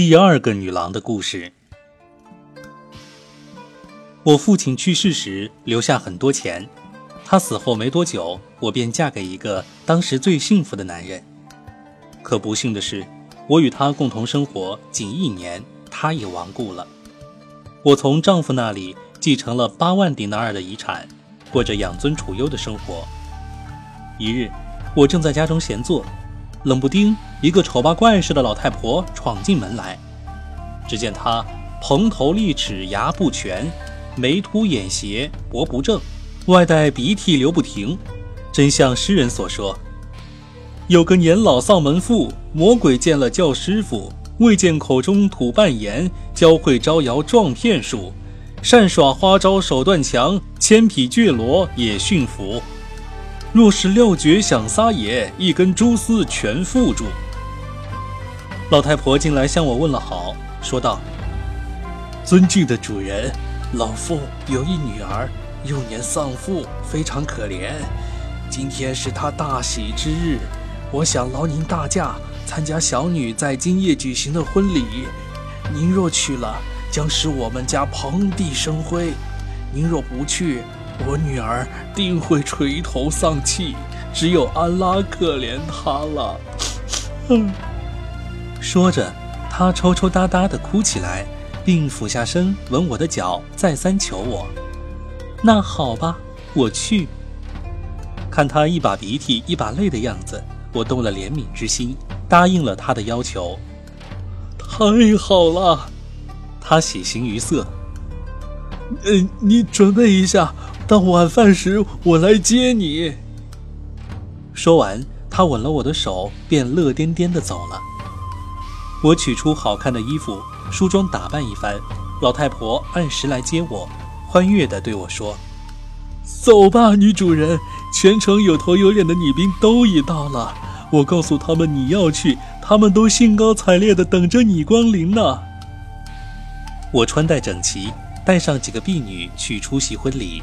第二个女郎的故事。我父亲去世时留下很多钱，他死后没多久，我便嫁给一个当时最幸福的男人。可不幸的是，我与他共同生活仅一年，他也亡故了。我从丈夫那里继承了八万迪纳尔的遗产，过着养尊处优的生活。一日，我正在家中闲坐，冷不丁，一个丑八怪似的老太婆闯进门来。只见她蓬头利齿，牙不全。眉凸眼斜，脖不正，外带鼻涕流不停，真像诗人所说：“有个年老丧门妇，魔鬼见了叫师傅，未见口中吐半言，教会招摇撞骗术，善耍花招手段强，千匹倔骡也驯服。若是料绝想撒野，一根蛛丝全缚住。”老太婆进来向我问了好，说道：“尊敬的主人。”老妇有一女儿，幼年丧父，非常可怜。今天是她大喜之日，我想劳您大驾参加小女在今夜举行的婚礼。您若去了，将使我们家蓬荜生辉；您若不去，我女儿定会垂头丧气，只有安拉可怜她了。说着，她抽抽搭搭地哭起来。并俯下身吻我的脚，再三求我。那好吧，我去。看他一把鼻涕一把泪的样子，我动了怜悯之心，答应了他的要求。太好了，他喜形于色。嗯，你准备一下，到晚饭时我来接你。说完，他吻了我的手，便乐颠颠地走了。我取出好看的衣服。梳妆打扮一番，老太婆按时来接我，欢悦地对我说：“走吧，女主人，全城有头有脸的女兵都已到了。我告诉他们你要去，他们都兴高采烈地等着你光临呢。”我穿戴整齐，带上几个婢女去出席婚礼。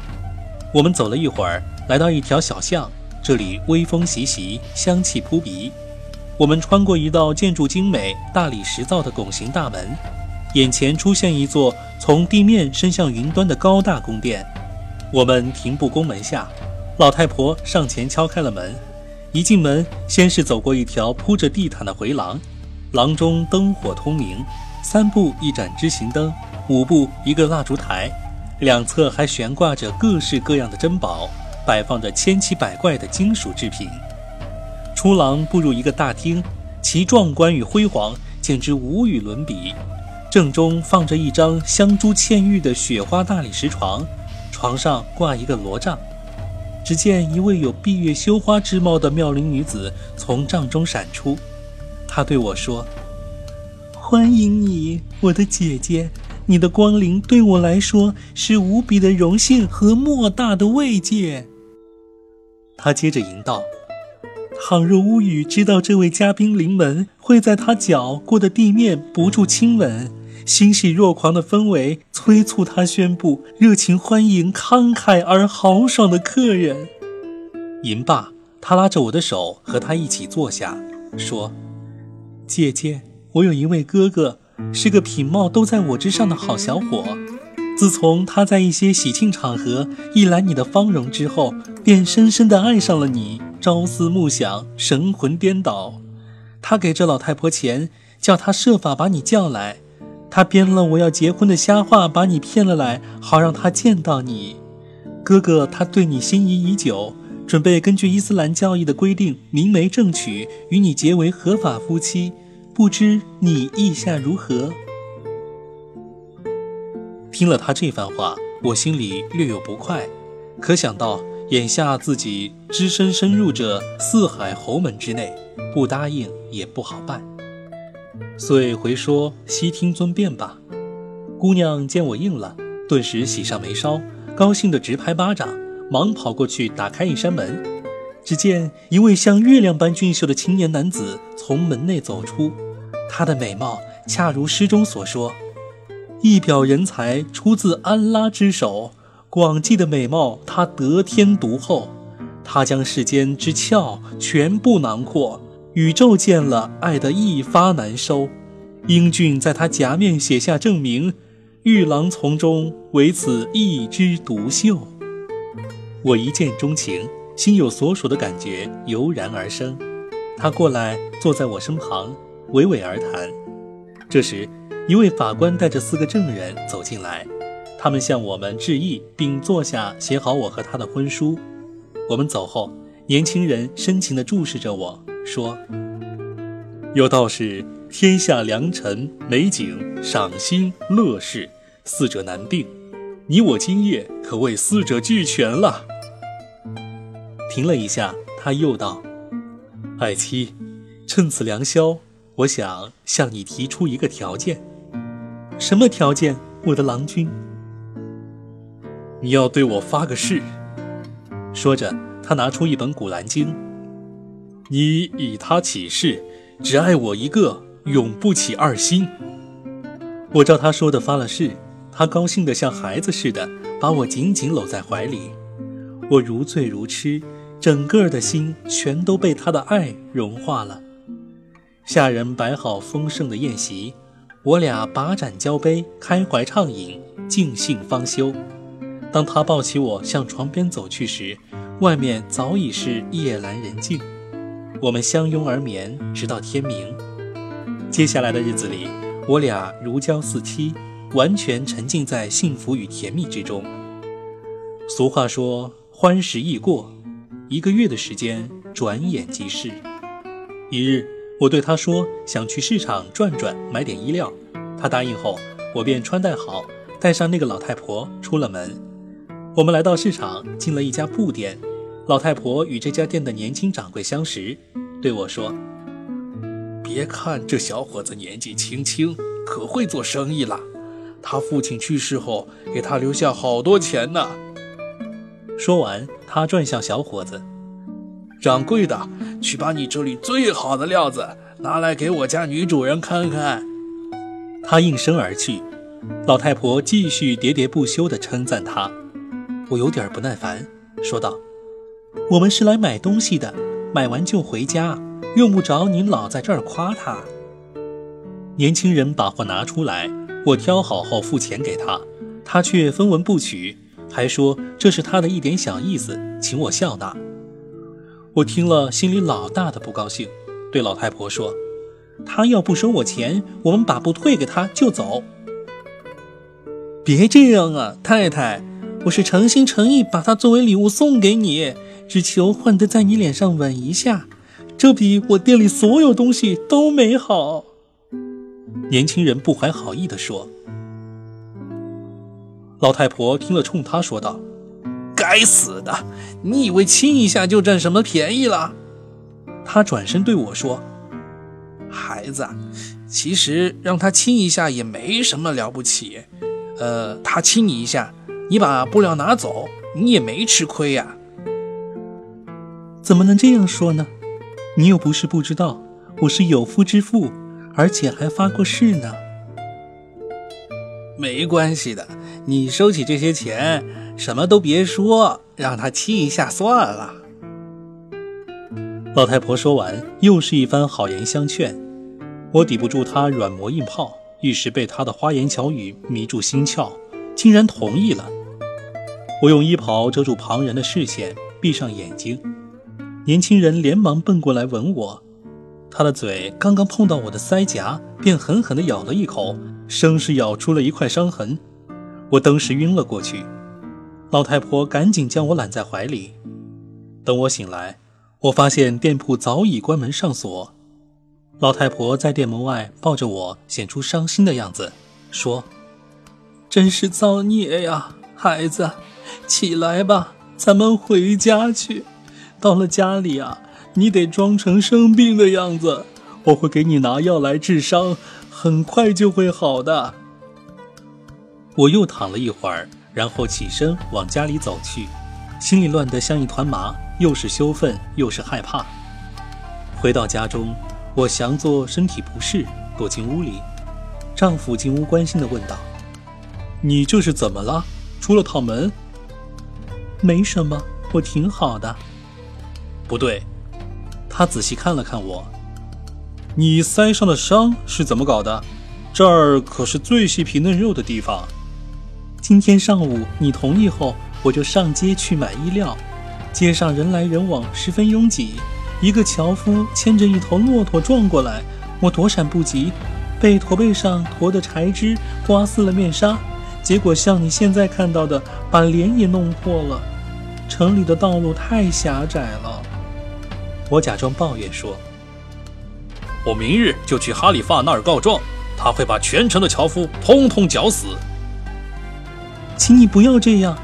我们走了一会儿，来到一条小巷，这里微风习习，香气扑鼻。我们穿过一道建筑精美、大理石造的拱形大门。眼前出现一座从地面伸向云端的高大宫殿，我们停步宫门下，老太婆上前敲开了门。一进门，先是走过一条铺着地毯的回廊，廊中灯火通明，三步一盏知行灯，五步一个蜡烛台，两侧还悬挂着各式各样的珍宝，摆放着千奇百怪的金属制品。出廊步入一个大厅，其壮观与辉煌简直无与伦比。正中放着一张镶珠嵌玉的雪花大理石床，床上挂一个罗帐。只见一位有闭月羞花之貌的妙龄女子从帐中闪出，她对我说：“欢迎你，我的姐姐，你的光临对我来说是无比的荣幸和莫大的慰藉。”他接着吟道：“倘若乌羽知道这位嘉宾临门，会在他脚过的地面不住亲吻。”欣喜若狂的氛围催促他宣布热情欢迎慷慨而豪爽的客人。吟罢，他拉着我的手和他一起坐下，说：“姐姐，我有一位哥哥，是个品貌都在我之上的好小伙。自从他在一些喜庆场合一览你的芳容之后，便深深地爱上了你，朝思暮想，神魂颠倒。他给这老太婆钱，叫他设法把你叫来。”他编了我要结婚的瞎话，把你骗了来，好让他见到你。哥哥，他对你心仪已久，准备根据伊斯兰教义的规定，明媒正娶，与你结为合法夫妻。不知你意下如何？听了他这番话，我心里略有不快，可想到眼下自己只身深入这四海侯门之内，不答应也不好办。遂回说：“悉听尊便吧。”姑娘见我应了，顿时喜上眉梢，高兴得直拍巴掌，忙跑过去打开一扇门。只见一位像月亮般俊秀的青年男子从门内走出，她的美貌恰如诗中所说：“一表人才出自安拉之手，广济的美貌她得天独厚，她将世间之俏全部囊括。”宇宙见了，爱得一发难收，英俊在他颊面写下证明，玉郎从中唯此一枝独秀。我一见钟情，心有所属的感觉油然而生。他过来坐在我身旁，娓娓而谈。这时，一位法官带着四个证人走进来，他们向我们致意，并坐下写好我和他的婚书。我们走后，年轻人深情地注视着我说。有道是：天下良辰美景赏心乐事，四者难并。你我今夜可谓四者俱全了。停了一下，他又道：“爱妻，趁此良宵，我想向你提出一个条件。什么条件，我的郎君？你要对我发个誓。”说着，他拿出一本《古兰经》，你以他起誓。只爱我一个，永不起二心。我照他说的发了誓，他高兴得像孩子似的，把我紧紧搂在怀里。我如醉如痴，整个的心全都被他的爱融化了。下人摆好丰盛的宴席，我俩把盏交杯，开怀畅饮，尽兴方休。当他抱起我向床边走去时，外面早已是夜阑人静。我们相拥而眠，直到天明。接下来的日子里，我俩如胶似漆，完全沉浸在幸福与甜蜜之中。俗话说“欢时易过”，一个月的时间转眼即逝。一日，我对他说想去市场转转，买点衣料。他答应后，我便穿戴好，带上那个老太婆出了门。我们来到市场，进了一家布店。老太婆与这家店的年轻掌柜相识，对我说：“别看这小伙子年纪轻轻，可会做生意了。他父亲去世后，给他留下好多钱呢。”说完，他转向小伙子：“掌柜的，去把你这里最好的料子拿来给我家女主人看看。”他应声而去。老太婆继续喋喋不休地称赞他。我有点不耐烦，说道。我们是来买东西的，买完就回家，用不着您老在这儿夸他。年轻人把货拿出来，我挑好后付钱给他，他却分文不取，还说这是他的一点小意思，请我笑纳。我听了心里老大的不高兴，对老太婆说：“他要不收我钱，我们把布退给他就走。”别这样啊，太太，我是诚心诚意把它作为礼物送给你。只求换得在你脸上吻一下，这比我店里所有东西都美好。年轻人不怀好意地说。老太婆听了，冲他说道：“该死的，你以为亲一下就占什么便宜了？”他转身对我说：“孩子，其实让他亲一下也没什么了不起。呃，他亲你一下，你把布料拿走，你也没吃亏呀。”怎么能这样说呢？你又不是不知道，我是有夫之妇，而且还发过誓呢。没关系的，你收起这些钱，什么都别说，让他亲一下算了。老太婆说完，又是一番好言相劝，我抵不住她软磨硬泡，一时被她的花言巧语迷住心窍，竟然同意了。我用衣袍遮住旁人的视线，闭上眼睛。年轻人连忙奔过来吻我，他的嘴刚刚碰到我的腮颊，便狠狠地咬了一口，生是咬出了一块伤痕。我当时晕了过去，老太婆赶紧将我揽在怀里。等我醒来，我发现店铺早已关门上锁。老太婆在店门外抱着我，显出伤心的样子，说：“真是造孽呀，孩子，起来吧，咱们回家去。”到了家里啊，你得装成生病的样子，我会给你拿药来治伤，很快就会好的。我又躺了一会儿，然后起身往家里走去，心里乱得像一团麻，又是羞愤又是害怕。回到家中，我详作身体不适，躲进屋里。丈夫进屋关心地问道：“你这是怎么了？出了趟门？”“没什么，我挺好的。”不对，他仔细看了看我。你腮上的伤是怎么搞的？这儿可是最细皮嫩肉的地方。今天上午你同意后，我就上街去买衣料。街上人来人往，十分拥挤。一个樵夫牵着一头骆驼撞过来，我躲闪不及，被驼背上驮的柴枝刮撕了面纱，结果像你现在看到的，把脸也弄破了。城里的道路太狭窄了。我假装抱怨说。我明日就去哈里发那儿告状，他会把全城的樵夫通通绞死。请你不要这样，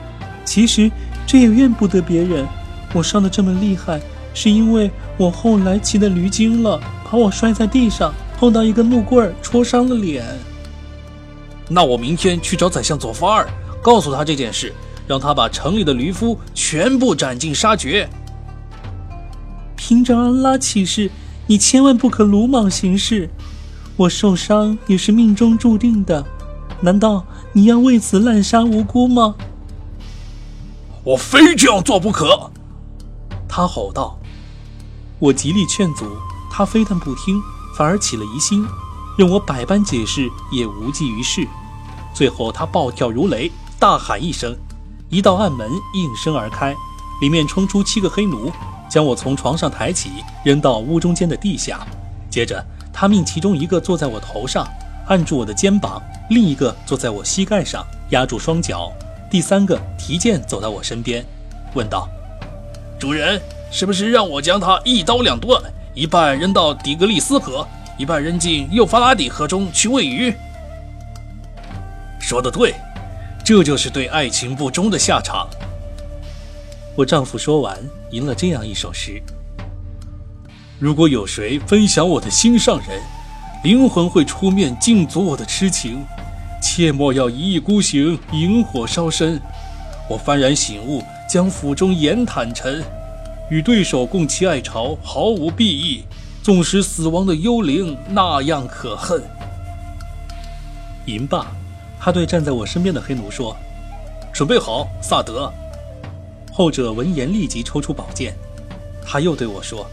其实这也怨不得别人。我伤得这么厉害，是因为我后来骑的驴惊了，把我摔在地上，碰到一根木棍戳伤了脸。那我明天去找宰相左发二，告诉他这件事，让他把城里的驴夫全部斩尽杀绝。凭着安拉起誓。你千万不可鲁莽行事，我受伤也是命中注定的，难道你要为此滥杀无辜吗？我非这样做不可！他吼道。我极力劝阻，他非但不听，反而起了疑心，任我百般解释也无济于事。最后，他暴跳如雷，大喊一声，一道暗门应声而开，里面冲出七个黑奴。将我从床上抬起，扔到屋中间的地下。接着，他命其中一个坐在我头上，按住我的肩膀；另一个坐在我膝盖上，压住双脚；第三个提剑走到我身边，问道：“主人，是不是让我将他一刀两断，一半扔到底格里斯河，一半扔进幼发拉底河中去喂鱼？”说的对，这就是对爱情不忠的下场。我丈夫说完，吟了这样一首诗：如果有谁分享我的心上人，灵魂会出面禁足我的痴情，切莫要一意孤行，引火烧身。我幡然醒悟，将府中言坦陈，与对手共期爱巢，毫无裨益。纵使死亡的幽灵那样可恨。吟罢，他对站在我身边的黑奴说：“准备好，萨德。”后者闻言立即抽出宝剑，他又对我说：“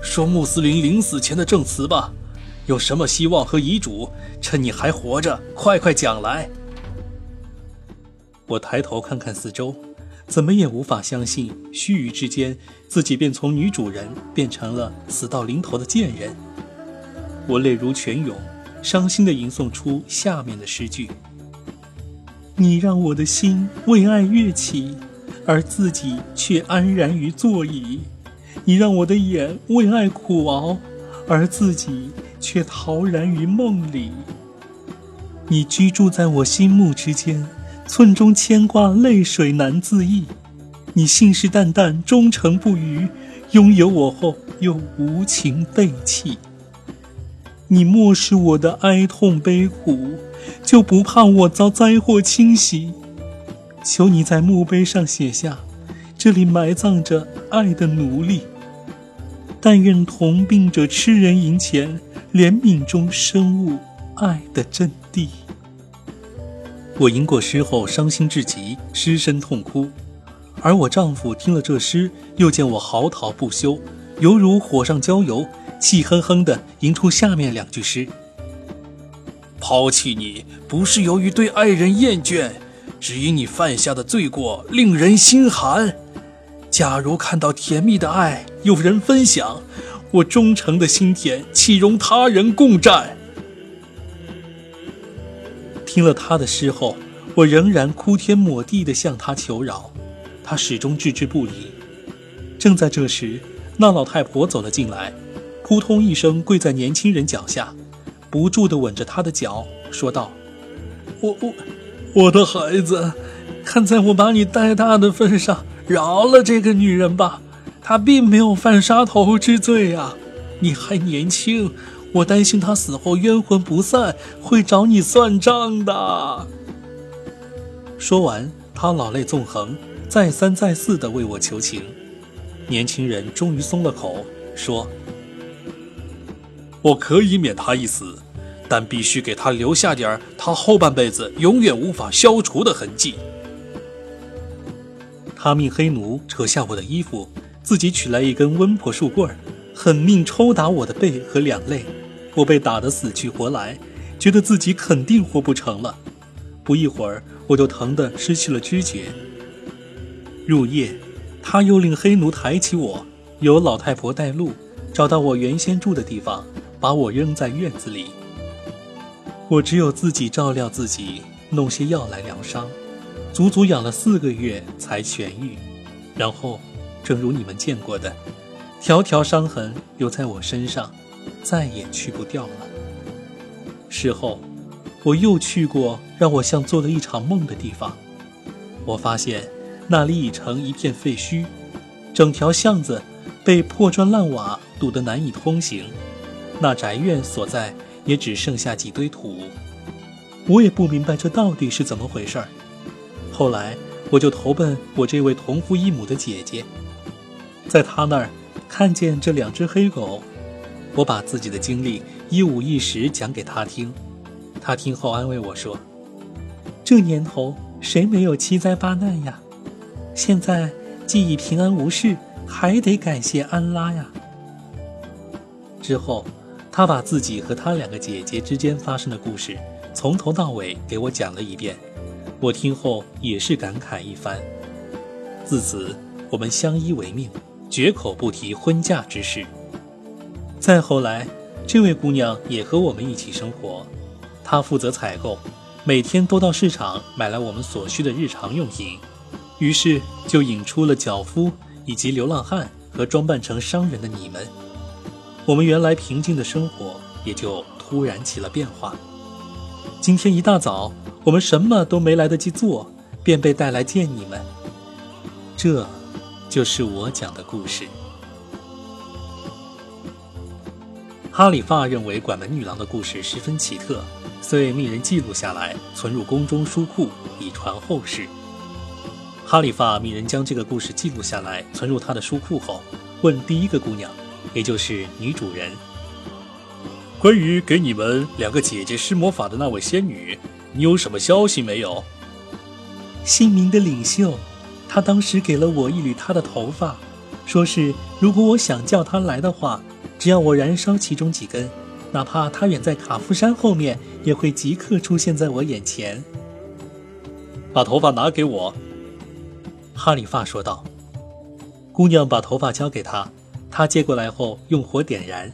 说穆斯林临死前的证词吧，有什么希望和遗嘱？趁你还活着，快快讲来。”我抬头看看四周，怎么也无法相信，须臾之间，自己便从女主人变成了死到临头的贱人。我泪如泉涌，伤心地吟诵出下面的诗句：“你让我的心为爱跃起。”而自己却安然于座椅，你让我的眼为爱苦熬，而自己却陶然于梦里。你居住在我心目之间，寸中牵挂，泪水难自抑。你信誓旦旦，忠诚不渝，拥有我后又无情背弃。你漠视我的哀痛悲苦，就不怕我遭灾祸侵袭？求你在墓碑上写下，这里埋葬着爱的奴隶。但愿同病者吃人赢钱，怜悯中深悟爱的真谛。我吟过诗后，伤心至极，失声痛哭。而我丈夫听了这诗，又见我嚎啕不休，犹如火上浇油，气哼哼地吟出下面两句诗：抛弃你不是由于对爱人厌倦。只因你犯下的罪过令人心寒。假如看到甜蜜的爱有人分享，我忠诚的心田岂容他人共占？听了他的诗后，我仍然哭天抹地地向他求饶，他始终置之不理。正在这时，那老太婆走了进来，扑通一声跪在年轻人脚下，不住地吻着他的脚，说道：“我我。”我的孩子，看在我把你带大的份上，饶了这个女人吧。他并没有犯杀头之罪啊！你还年轻，我担心他死后冤魂不散，会找你算账的。说完，他老泪纵横，再三再四地为我求情。年轻人终于松了口，说：“我可以免他一死。”但必须给他留下点他后半辈子永远无法消除的痕迹。他命黑奴扯下我的衣服，自己取来一根温婆树棍，狠命抽打我的背和两肋，我被打得死去活来，觉得自己肯定活不成了。不一会儿，我就疼得失去了知觉。入夜，他又令黑奴抬起我，由老太婆带路，找到我原先住的地方，把我扔在院子里。我只有自己照料自己，弄些药来疗伤，足足养了四个月才痊愈。然后，正如你们见过的。条条伤痕留在我身上，再也去不掉了。事后，我又去过让我像做了一场梦的地方。我发现那里已成一片废墟，整条巷子被破砖烂瓦堵得难以通行。那宅院所在也只剩下几堆土。我也不明白这到底是怎么回事儿。后来，我就投奔我这位同父异母的姐姐，在他那儿。看见这两只黑狗，我把自己的经历一五一十讲给他听。他听后安慰我说：“这年头谁没有七灾八难呀？现在既已平安无事，还得感谢安拉呀。”之后，他把自己和他两个姐姐之间发生的故事从头到尾给我讲了一遍。我听后也是感慨一番。自此，我们相依为命。绝口不提婚嫁之事。再后来，这位姑娘也和我们一起生活，她负责采购，每天都到市场买来我们所需的日常用品，于是就引出了脚夫以及流浪汉和装扮成商人的你们。我们原来平静的生活也就突然起了变化。今天一大早，我们什么都没来得及做，便被带来见你们。这。就是我讲的故事。哈里发认为管门女郎的故事十分奇特，遂命人记录下来，存入宫中书库，以传后世。哈里发命人将这个故事记录下来，存入他的书库后，问第一个姑娘，也就是女主人：“关于给你们两个姐姐施魔法的那位仙女，你有什么消息没有？”姓名的领袖。他当时给了我一缕他的头发，说是如果我想叫他来的话，只要我燃烧其中几根，哪怕他远在卡夫山后面，也会即刻出现在我眼前。把头发拿给我，哈里发说道。姑娘把头发交给他，他接过来后用火点燃。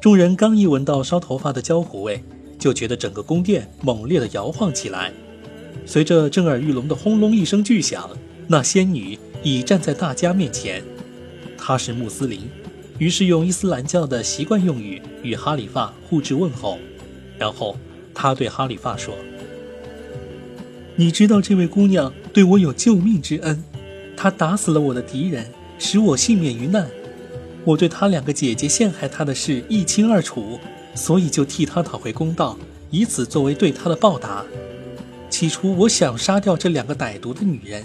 众人刚一闻到烧头发的焦糊味，就觉得整个宫殿猛烈地摇晃起来，随着震耳欲聋的轰隆一声巨响。那仙女已站在大家面前，她是穆斯林，于是用伊斯兰教的习惯用语与哈里发互致问候，然后他对哈里发说：“你知道这位姑娘对我有救命之恩，她打死了我的敌人，使我幸免于难。我对她两个姐姐陷害她的事一清二楚，所以就替她讨回公道，以此作为对她的报答。起初我想杀掉这两个歹毒的女人。”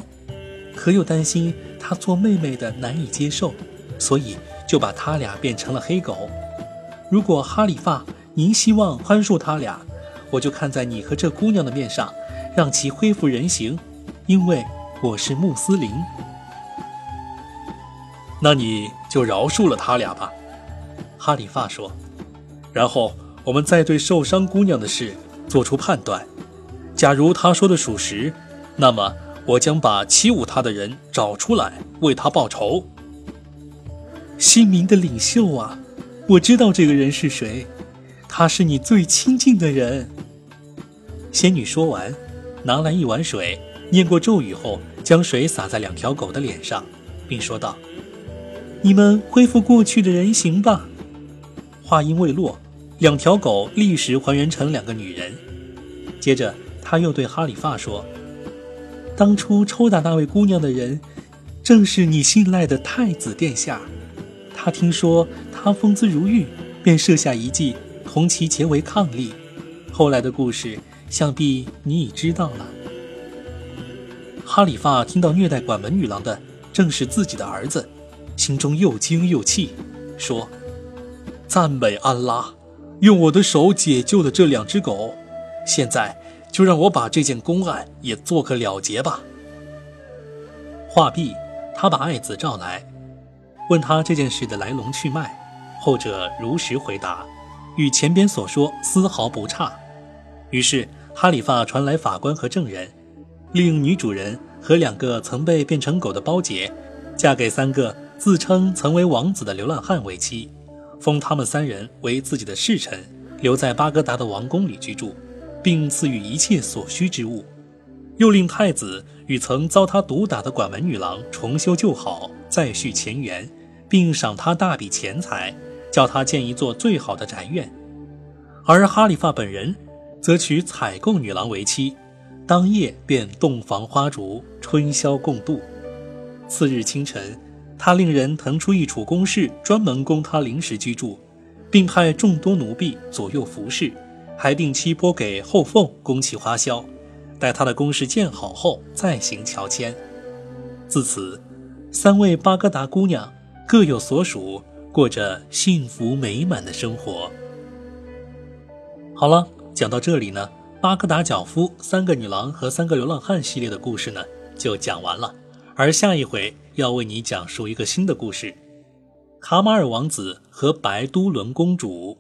可又担心她做妹妹的难以接受，所以就把他俩变成了黑狗。如果哈里发您希望宽恕他俩，我就看在你和这姑娘的面上，让其恢复人形，因为我是穆斯林。那你就饶恕了他俩吧，哈里发说。然后我们再对受伤姑娘的事做出判断。假如他说的属实，那么。我将把欺侮他的人找出来，为他报仇。新民的领袖啊，我知道这个人是谁，他是你最亲近的人。仙女说完，拿来一碗水，念过咒语后，将水洒在两条狗的脸上，并说道：“你们恢复过去的人形吧。”话音未落，两条狗立时还原成两个女人。接着，他又对哈里发说。当初抽打那位姑娘的人，正是你信赖的太子殿下。他听说她风姿如玉，便设下一计，同其结为伉俪。后来的故事，想必你已知道了。哈里发听到虐待管门女郎的正是自己的儿子，心中又惊又气，说：“赞美安拉，用我的手解救了这两只狗，现在。”就让我把这件公案也做个了结吧。话毕，他把爱子召来，问他这件事的来龙去脉。后者如实回答，与前边所说丝毫不差。于是哈里发传来法官和证人，令女主人和两个曾被变成狗的包姐，嫁给三个自称曾为王子的流浪汉为妻，封他们三人为自己的侍臣，留在巴格达的王宫里居住，并赐予一切所需之物。又令太子与曾遭他毒打的管文女郎重修旧好，再续前缘，并赏他大笔钱财，叫他建一座最好的宅院。而哈里发本人，则娶采购女郎为妻，当夜便洞房花烛，春宵共度。次日清晨，他令人腾出一处宫室，专门供他临时居住，并派众多奴婢左右服侍，还定期拨给后凤供其花销。待他的宫室建好后，再行乔迁。自此，三位巴格达姑娘各有所属，过着幸福美满的生活。好了，讲到这里呢，巴格达脚夫、三个女郎和三个流浪汉系列的故事呢就讲完了。而下一回要为你讲述一个新的故事：卡马尔王子和白都伦公主。